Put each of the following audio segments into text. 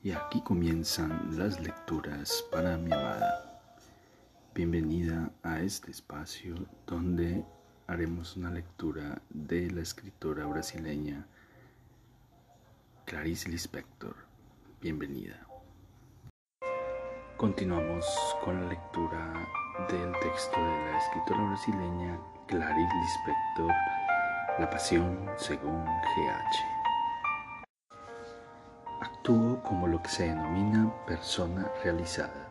Y aquí comienzan las lecturas para mi amada. Bienvenida a este espacio donde haremos una lectura de la escritora brasileña Clarice Lispector. Bienvenida. Continuamos con la lectura del texto de la escritora brasileña Clarice Lispector, La Pasión según GH. Actúo como lo que se denomina persona realizada.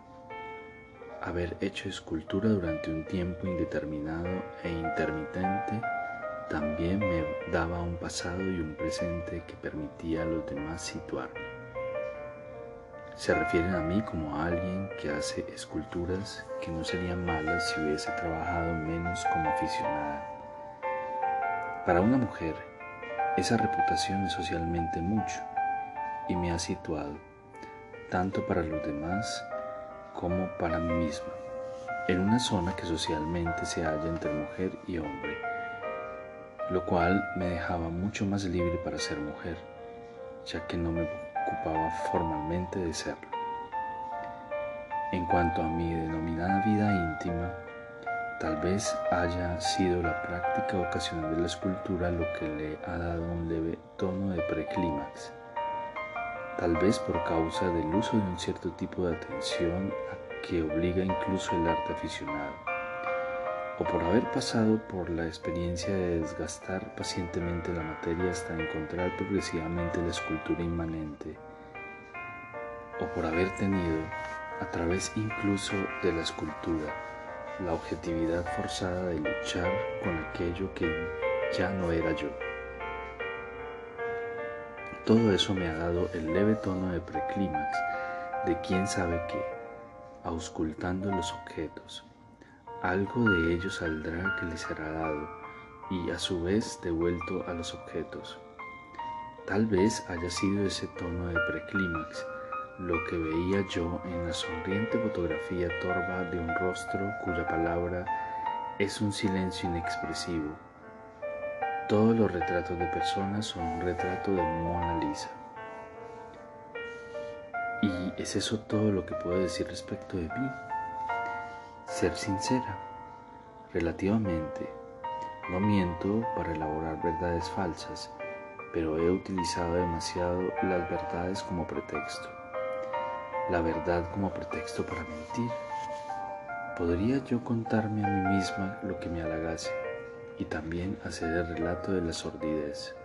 Haber hecho escultura durante un tiempo indeterminado e intermitente también me daba un pasado y un presente que permitía a los demás situarme. Se refieren a mí como a alguien que hace esculturas que no serían malas si hubiese trabajado menos como aficionada. Para una mujer, esa reputación es socialmente mucho y me ha situado, tanto para los demás como para mí misma, en una zona que socialmente se halla entre mujer y hombre, lo cual me dejaba mucho más libre para ser mujer, ya que no me ocupaba formalmente de serlo. En cuanto a mi denominada vida íntima, tal vez haya sido la práctica ocasional de la escultura lo que le ha dado un leve tono de preclímax tal vez por causa del uso de un cierto tipo de atención a que obliga incluso el arte aficionado, o por haber pasado por la experiencia de desgastar pacientemente la materia hasta encontrar progresivamente la escultura inmanente, o por haber tenido, a través incluso de la escultura, la objetividad forzada de luchar con aquello que ya no era yo. Todo eso me ha dado el leve tono de preclímax de quién sabe qué, auscultando los objetos. Algo de ello saldrá que les será dado y a su vez devuelto a los objetos. Tal vez haya sido ese tono de preclímax lo que veía yo en la sonriente fotografía torva de un rostro cuya palabra es un silencio inexpresivo todos los retratos de personas son un retrato de Mona Lisa. ¿Y es eso todo lo que puedo decir respecto de mí? Ser sincera, relativamente. No miento para elaborar verdades falsas, pero he utilizado demasiado las verdades como pretexto. La verdad como pretexto para mentir. ¿Podría yo contarme a mí misma lo que me halagase? Y también hacer el relato de la sordidez.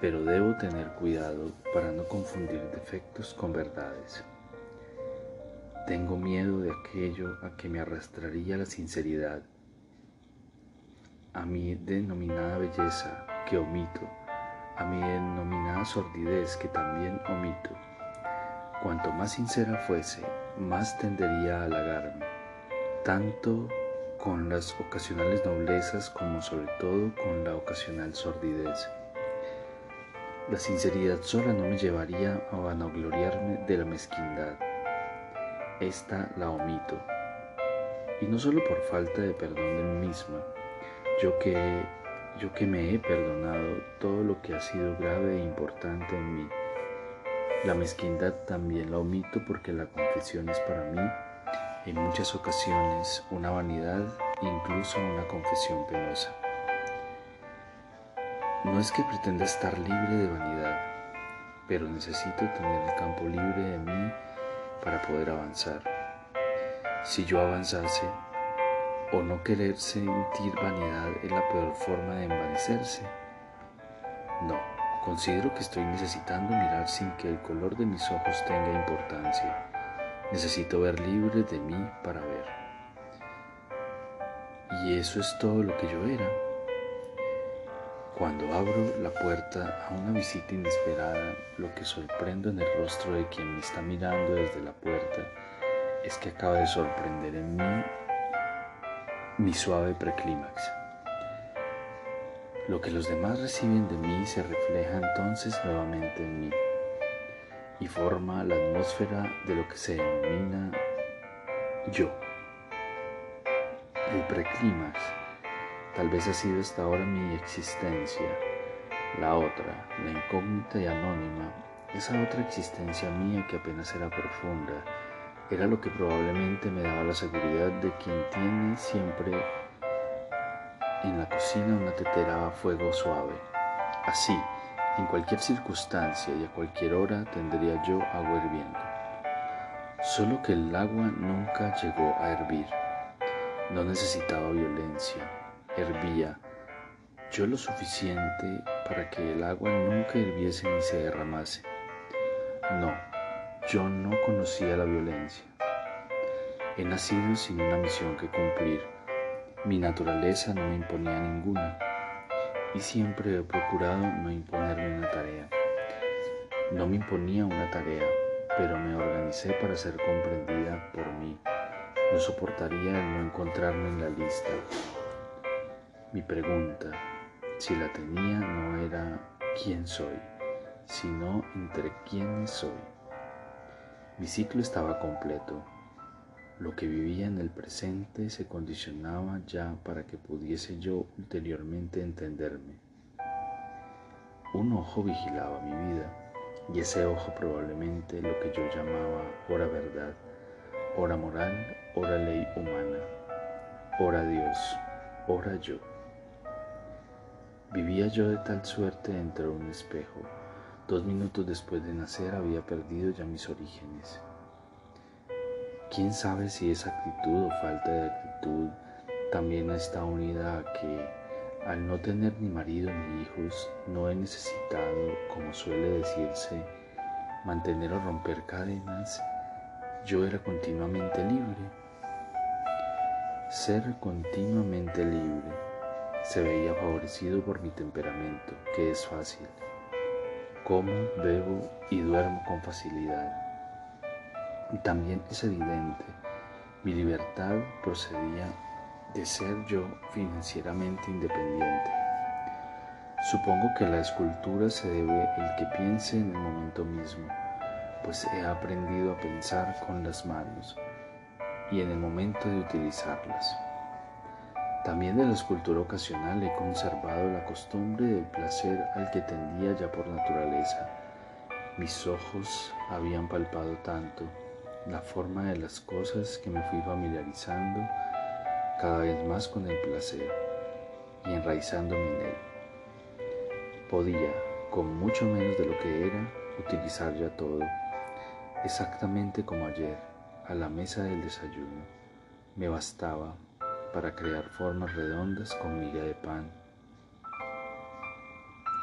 Pero debo tener cuidado para no confundir defectos con verdades. Tengo miedo de aquello a que me arrastraría la sinceridad, a mi denominada belleza que omito, a mi denominada sordidez que también omito. Cuanto más sincera fuese, más tendería a halagarme, tanto con las ocasionales noblezas como sobre todo con la ocasional sordidez. La sinceridad sola no me llevaría a vanagloriarme de la mezquindad. Esta la omito. Y no solo por falta de perdón de mí misma, yo que, yo que me he perdonado todo lo que ha sido grave e importante en mí. La mezquindad también la omito porque la confesión es para mí en muchas ocasiones una vanidad, incluso una confesión penosa. No es que pretenda estar libre de vanidad, pero necesito tener el campo libre de mí para poder avanzar. Si yo avanzase, o no querer sentir vanidad es la peor forma de envanecerse. No, considero que estoy necesitando mirar sin que el color de mis ojos tenga importancia Necesito ver libre de mí para ver. Y eso es todo lo que yo era. Cuando abro la puerta a una visita inesperada, lo que sorprendo en el rostro de quien me está mirando desde la puerta es que acaba de sorprender en mí mi suave preclímax. Lo que los demás reciben de mí se refleja entonces nuevamente en mí y forma la atmósfera de lo que se denomina yo. El preclímax tal vez ha sido hasta ahora mi existencia. La otra, la incógnita y anónima, esa otra existencia mía que apenas era profunda, era lo que probablemente me daba la seguridad de quien tiene siempre en la cocina una tetera a fuego suave. Así, en cualquier circunstancia y a cualquier hora tendría yo agua hirviendo. Solo que el agua nunca llegó a hervir. No necesitaba violencia, hervía yo lo suficiente para que el agua nunca hirviese ni se derramase. No, yo no conocía la violencia. He nacido sin una misión que cumplir. Mi naturaleza no me imponía ninguna y siempre he procurado no imponerme una tarea. No me imponía una tarea, pero me organicé para ser comprendida por mí. No soportaría el no encontrarme en la lista. Mi pregunta, si la tenía, no era quién soy, sino entre quiénes soy. Mi ciclo estaba completo. Lo que vivía en el presente se condicionaba ya para que pudiese yo ulteriormente entenderme. Un ojo vigilaba mi vida y ese ojo probablemente lo que yo llamaba hora verdad, hora moral, hora ley humana, hora Dios, hora yo. Vivía yo de tal suerte dentro de un espejo. Dos minutos después de nacer había perdido ya mis orígenes. ¿Quién sabe si esa actitud o falta de actitud también está unida a que al no tener ni marido ni hijos no he necesitado, como suele decirse, mantener o romper cadenas? Yo era continuamente libre. Ser continuamente libre se veía favorecido por mi temperamento, que es fácil. Como, bebo y duermo con facilidad. También es evidente, mi libertad procedía de ser yo financieramente independiente. Supongo que la escultura se debe el que piense en el momento mismo, pues he aprendido a pensar con las manos y en el momento de utilizarlas. También de la escultura ocasional he conservado la costumbre del placer al que tendía ya por naturaleza. Mis ojos habían palpado tanto la forma de las cosas que me fui familiarizando cada vez más con el placer y enraizándome en él. Podía, con mucho menos de lo que era, utilizar ya todo, exactamente como ayer, a la mesa del desayuno. Me bastaba para crear formas redondas con miga de pan.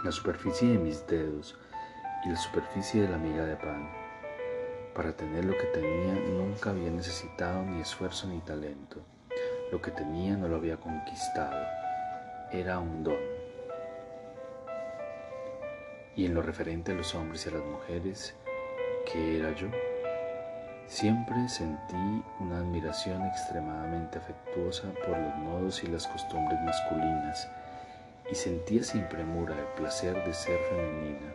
La superficie de mis dedos y la superficie de la miga de pan. Para tener lo que tenía nunca había necesitado ni esfuerzo ni talento. Lo que tenía no lo había conquistado. Era un don. Y en lo referente a los hombres y a las mujeres, ¿qué era yo? Siempre sentí una admiración extremadamente afectuosa por los modos y las costumbres masculinas y sentía sin premura el placer de ser femenina.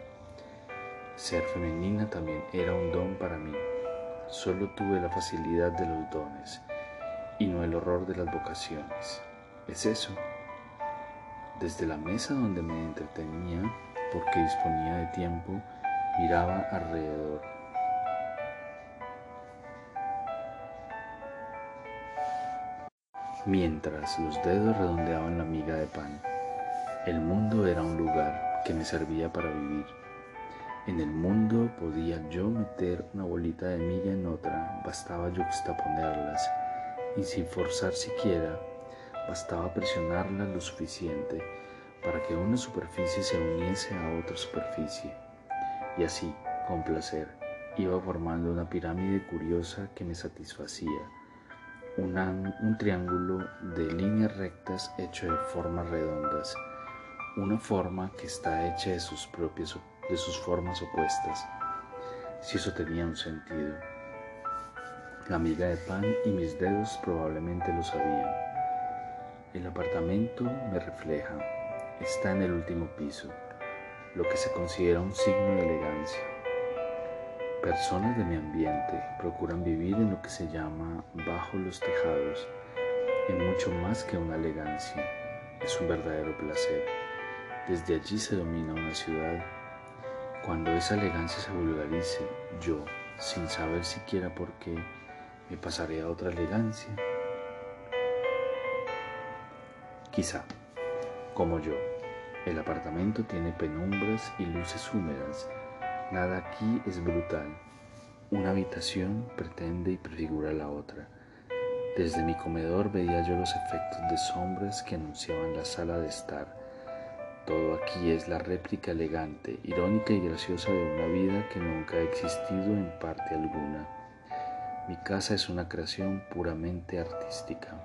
Ser femenina también era un don para mí. Solo tuve la facilidad de los dones y no el horror de las vocaciones. Es eso. Desde la mesa donde me entretenía, porque disponía de tiempo, miraba alrededor mientras los dedos redondeaban la miga de pan. El mundo era un lugar que me servía para vivir. En el mundo podía yo meter una bolita de miga en otra, bastaba juxtaponerlas y sin forzar siquiera, bastaba presionarla lo suficiente para que una superficie se uniese a otra superficie. Y así, con placer, iba formando una pirámide curiosa que me satisfacía. Un triángulo de líneas rectas hecho de formas redondas, una forma que está hecha de sus propias de sus formas opuestas, si eso tenía un sentido. La miga de pan y mis dedos probablemente lo sabían. El apartamento me refleja, está en el último piso, lo que se considera un signo de elegancia. Personas de mi ambiente procuran vivir en lo que se llama bajo los tejados, en mucho más que una elegancia, es un verdadero placer. Desde allí se domina una ciudad. Cuando esa elegancia se vulgarice, yo, sin saber siquiera por qué, me pasaré a otra elegancia. Quizá, como yo, el apartamento tiene penumbras y luces húmedas. Nada aquí es brutal. Una habitación pretende y prefigura la otra. Desde mi comedor veía yo los efectos de sombras que anunciaban la sala de estar. Todo aquí es la réplica elegante, irónica y graciosa de una vida que nunca ha existido en parte alguna. Mi casa es una creación puramente artística.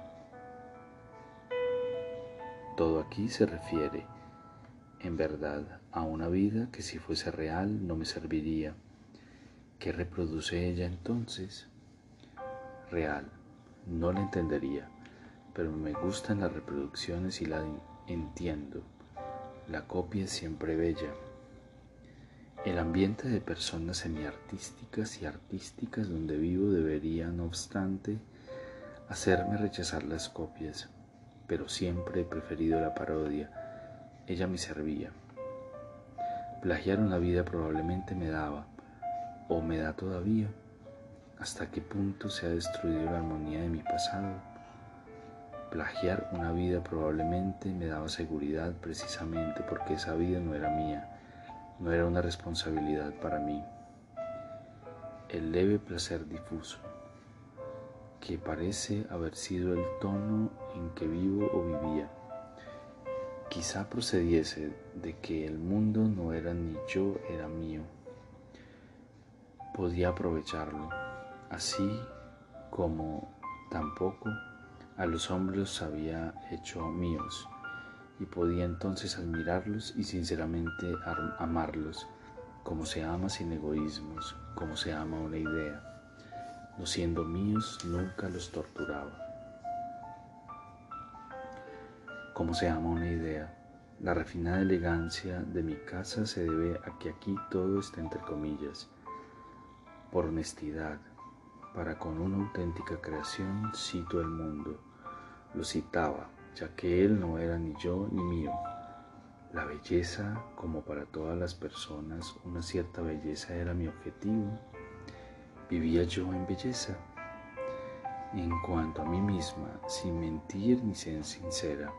Todo aquí se refiere, en verdad, a una vida que si fuese real no me serviría. ¿Qué reproduce ella entonces? Real, no la entendería, pero me gustan las reproducciones y la entiendo. La copia es siempre bella. El ambiente de personas semiartísticas y artísticas donde vivo debería, no obstante, hacerme rechazar las copias, pero siempre he preferido la parodia. Ella me servía. Plagiar una vida probablemente me daba, o me da todavía, hasta qué punto se ha destruido la armonía de mi pasado. Plagiar una vida probablemente me daba seguridad precisamente porque esa vida no era mía no era una responsabilidad para mí. El leve placer difuso, que parece haber sido el tono en que vivo o vivía, quizá procediese de que el mundo no era ni yo era mío. Podía aprovecharlo, así como tampoco a los hombres había hecho míos y podía entonces admirarlos y sinceramente amarlos, como se ama sin egoísmos, como se ama una idea. No siendo míos, nunca los torturaba. Como se ama una idea. La refinada elegancia de mi casa se debe a que aquí todo está entre comillas. Por honestidad, para con una auténtica creación cito el mundo. Lo citaba ya que él no era ni yo ni mío. La belleza, como para todas las personas, una cierta belleza era mi objetivo. Vivía yo en belleza. En cuanto a mí misma, sin mentir ni ser sincera,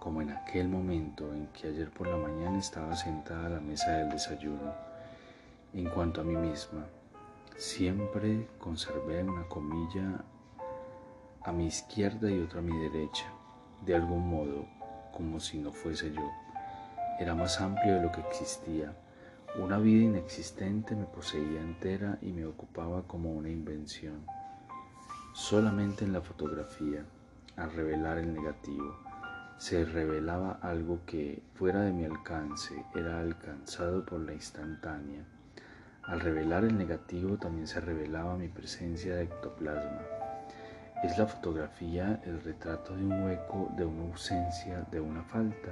como en aquel momento en que ayer por la mañana estaba sentada a la mesa del desayuno. En cuanto a mí misma, siempre conservé una comilla a mi izquierda y otra a mi derecha de algún modo, como si no fuese yo. Era más amplio de lo que existía. Una vida inexistente me poseía entera y me ocupaba como una invención. Solamente en la fotografía, al revelar el negativo, se revelaba algo que, fuera de mi alcance, era alcanzado por la instantánea. Al revelar el negativo también se revelaba mi presencia de ectoplasma. Es la fotografía el retrato de un hueco, de una ausencia, de una falta.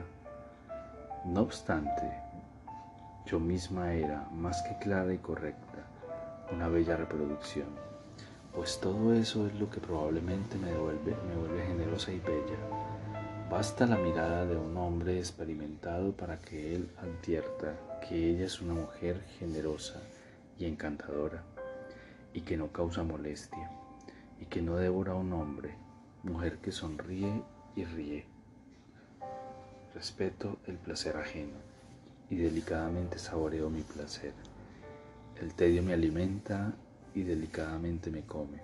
No obstante, yo misma era más que clara y correcta, una bella reproducción, pues todo eso es lo que probablemente me, vuelve generosa y bella. Basta la mirada de un hombre experimentado para que él advierta que ella es una mujer generosa y encantadora y que no causa molestia y que no devora a un hombre, mujer que sonríe y ríe. Respeto el placer ajeno y delicadamente saboreo mi placer. El tedio me alimenta y delicadamente me come.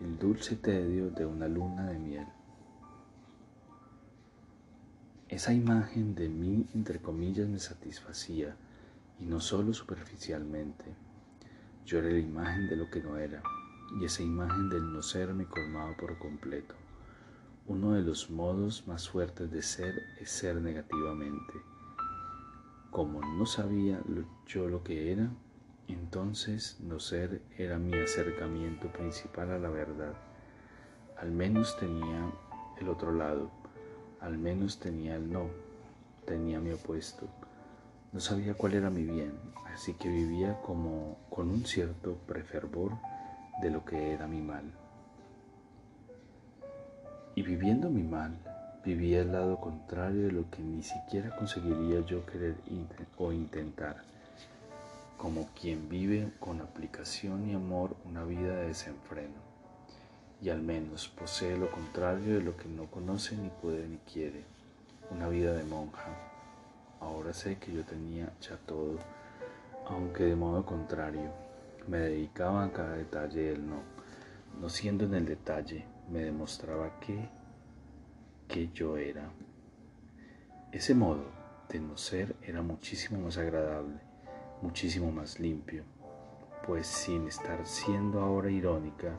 El dulce tedio de una luna de miel. Esa imagen de mí, entre comillas, me satisfacía, y no solo superficialmente. Yo era la imagen de lo que no era y esa imagen del no ser me colmaba por completo. Uno de los modos más fuertes de ser es ser negativamente. Como no sabía yo lo que era, entonces no ser era mi acercamiento principal a la verdad. Al menos tenía el otro lado, al menos tenía el no, tenía mi opuesto. No sabía cuál era mi bien, así que vivía como con un cierto prefervor de lo que era mi mal. Y viviendo mi mal, vivía el lado contrario de lo que ni siquiera conseguiría yo querer o intentar. como quien vive con aplicación y amor una vida de desenfreno, y al menos posee lo contrario de lo que no conoce ni puede ni quiere, una vida de monja. Ahora sé que yo tenía ya todo, aunque de modo contrario, me dedicaba a cada detalle del no, no siendo en el detalle, me demostraba que, que yo era. Ese modo de no ser era muchísimo más agradable, muchísimo más limpio, pues sin estar siendo ahora irónica,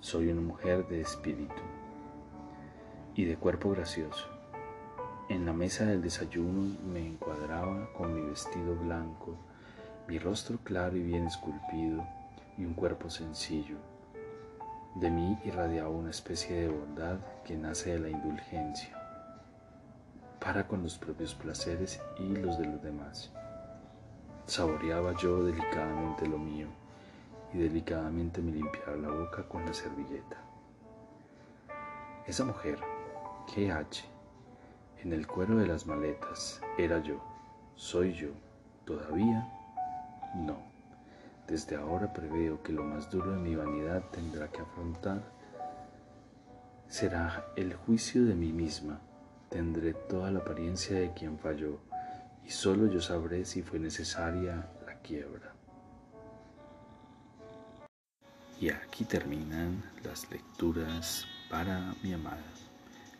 soy una mujer de espíritu y de cuerpo gracioso. En la mesa del desayuno me encuadraba con mi vestido blanco, mi rostro claro y bien esculpido y un cuerpo sencillo. De mí irradiaba una especie de bondad que nace de la indulgencia para con los propios placeres y los de los demás. Saboreaba yo delicadamente lo mío y delicadamente me limpiaba la boca con la servilleta. Esa mujer, H, en el cuero de las maletas, era yo, soy yo, todavía no. Desde ahora preveo que lo más duro de mi vanidad tendrá que afrontar será el juicio de mí misma tendré toda la apariencia de quien falló y solo yo sabré si fue necesaria la quiebra. Y aquí terminan las lecturas para mi amada.